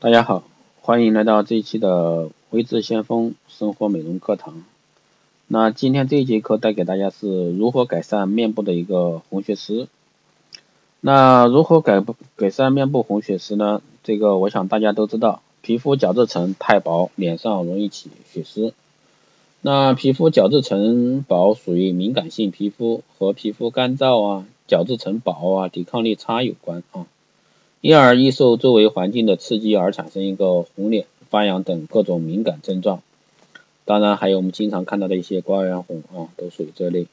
大家好，欢迎来到这一期的微智先锋生活美容课堂。那今天这一节课带给大家是如何改善面部的一个红血丝。那如何改改善面部红血丝呢？这个我想大家都知道，皮肤角质层太薄，脸上容易起血丝。那皮肤角质层薄属于敏感性皮肤，和皮肤干燥啊、角质层薄啊、抵抗力差有关啊。因而易受周围环境的刺激而产生一个红脸、发痒等各种敏感症状。当然还有我们经常看到的一些瓜圆红啊，都属于这类。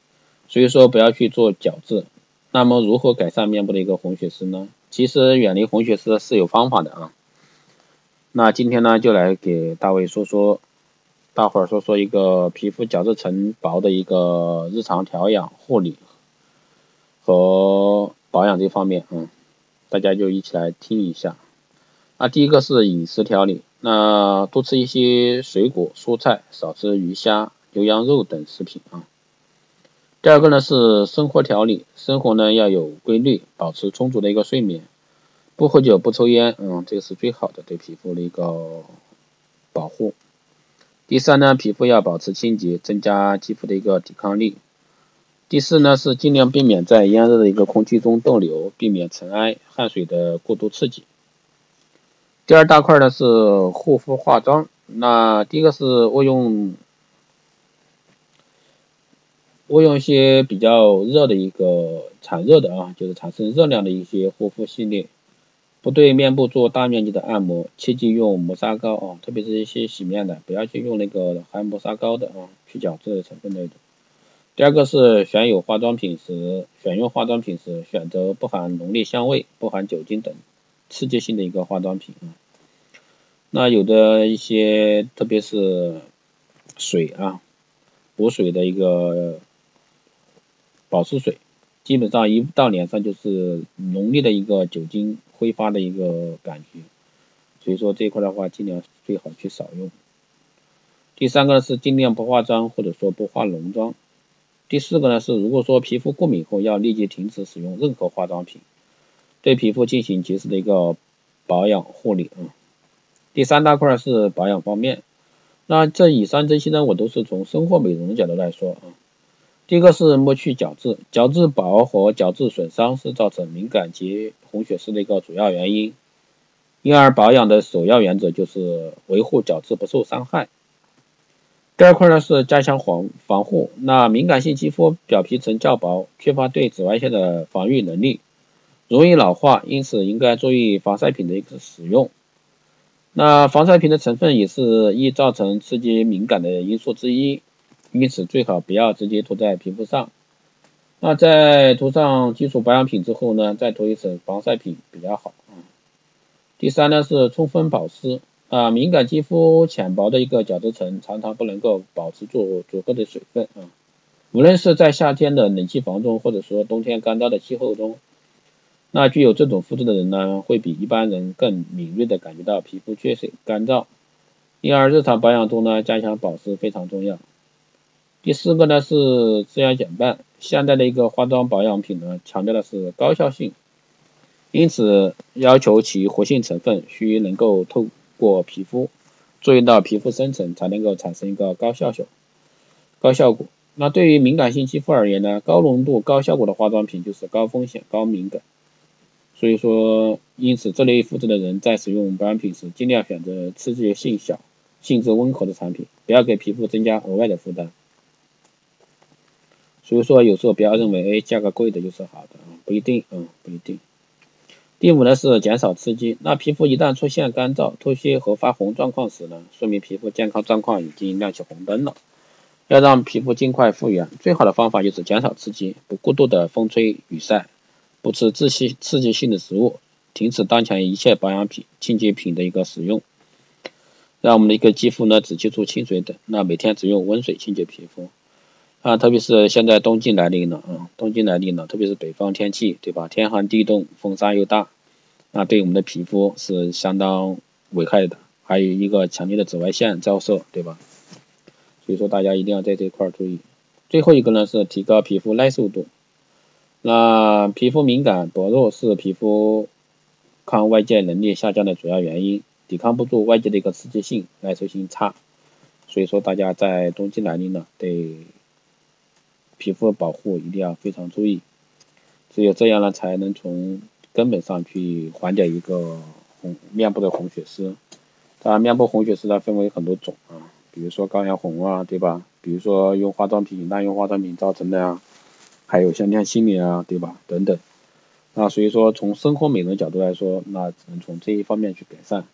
所以说不要去做角质。那么如何改善面部的一个红血丝呢？其实远离红血丝是有方法的啊。那今天呢就来给大卫说说，大伙儿说说一个皮肤角质层薄的一个日常调养护理和保养这方面啊。大家就一起来听一下。那第一个是饮食调理，那多吃一些水果、蔬菜，少吃鱼虾、牛羊肉等食品啊。第二个呢是生活调理，生活呢要有规律，保持充足的一个睡眠，不喝酒、不抽烟，嗯，这个是最好的对皮肤的一个保护。第三呢，皮肤要保持清洁，增加肌肤的一个抵抗力。第四呢是尽量避免在炎热的一个空气中逗留，避免尘埃、汗水的过度刺激。第二大块呢是护肤化妆，那第一个是我用我用一些比较热的一个产热的啊，就是产生热量的一些护肤系列，不对面部做大面积的按摩，切忌用磨砂膏啊，特别是一些洗面奶，不要去用那个含磨砂膏的啊，去角质的成分类的。第二个是选有化妆品时，选用化妆品时选择不含浓烈香味、不含酒精等刺激性的一个化妆品啊。那有的一些，特别是水啊，补水的一个保湿水，基本上一到脸上就是浓烈的一个酒精挥发的一个感觉，所以说这一块的话，尽量最好去少用。第三个是尽量不化妆，或者说不化浓妆。第四个呢是，如果说皮肤过敏后，要立即停止使用任何化妆品，对皮肤进行及时的一个保养护理啊。第三大块是保养方面，那这以上这些呢，我都是从生活美容的角度来说啊。第一个是抹去角质，角质薄和角质损伤是造成敏感及红血丝的一个主要原因，因而保养的首要原则就是维护角质不受伤害。第二块呢是加强防防护，那敏感性肌肤表皮层较薄，缺乏对紫外线的防御能力，容易老化，因此应该注意防晒品的一个使用。那防晒品的成分也是易造成刺激敏感的因素之一，因此最好不要直接涂在皮肤上。那在涂上基础保养品之后呢，再涂一层防晒品比较好。第三呢是充分保湿。啊，敏感肌肤浅薄的一个角质层常常不能够保持住足够的水分啊。无论是在夏天的冷气房中，或者说冬天干燥的气候中，那具有这种肤质的人呢，会比一般人更敏锐的感觉到皮肤缺水、干燥。因而日常保养中呢，加强保湿非常重要。第四个呢是自然减半，现在的一个化妆保养品呢，强调的是高效性，因此要求其活性成分需能够透。过皮肤，作用到皮肤深层才能够产生一个高效效高效果。那对于敏感性肌肤而言呢，高浓度高效果的化妆品就是高风险高敏感。所以说，因此这类肤质的人在使用保养品时，尽量选择刺激性小、性质温和的产品，不要给皮肤增加额外的负担。所以说，有时候不要认为哎价格贵的就是好的，不一定，嗯，不一定。第五呢是减少刺激，那皮肤一旦出现干燥、脱屑和发红状况时呢，说明皮肤健康状况已经亮起红灯了。要让皮肤尽快复原，最好的方法就是减少刺激，不过度的风吹雨晒，不吃刺激刺激性的食物，停止当前一切保养品、清洁品的一个使用，让我们的一个肌肤呢只接触清水等，那每天只用温水清洁皮肤。啊，特别是现在冬季来临了啊，冬季来临了，特别是北方天气，对吧？天寒地冻，风沙又大，那对我们的皮肤是相当危害的。还有一个强烈的紫外线照射，对吧？所以说大家一定要在这一块注意。最后一个呢是提高皮肤耐受度。那皮肤敏感薄弱是皮肤抗外界能力下降的主要原因。抵抗不住外界的一个刺激性，耐受性差，所以说大家在冬季来临了，得皮肤保护一定要非常注意，只有这样呢，才能从根本上去缓解一个红面部的红血丝。当然，面部红血丝呢分为很多种啊，比如说高原红啊，对吧？比如说用化妆品滥用化妆品造成的啊，还有像亮心理啊，对吧？等等。那所以说，从生活美容角度来说，那只能从这一方面去改善。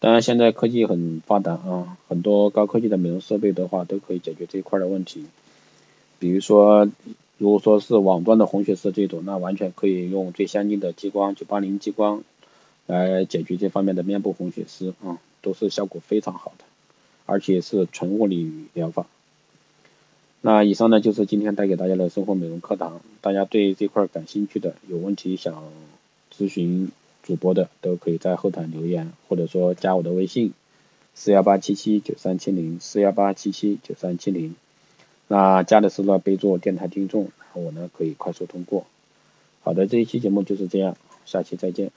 当然，现在科技很发达啊，很多高科技的美容设备的话，都可以解决这一块的问题。比如说，如果说是网状的红血丝这种，那完全可以用最先进的激光九八零激光来解决这方面的面部红血丝啊，都是效果非常好的，而且是纯物理疗法。那以上呢就是今天带给大家的生活美容课堂，大家对这块感兴趣的，有问题想咨询主播的，都可以在后台留言，或者说加我的微信四幺八七七九三七零四幺八七七九三七零，那加的时候备注电台听众，我呢可以快速通过。好的，这一期节目就是这样，下期再见。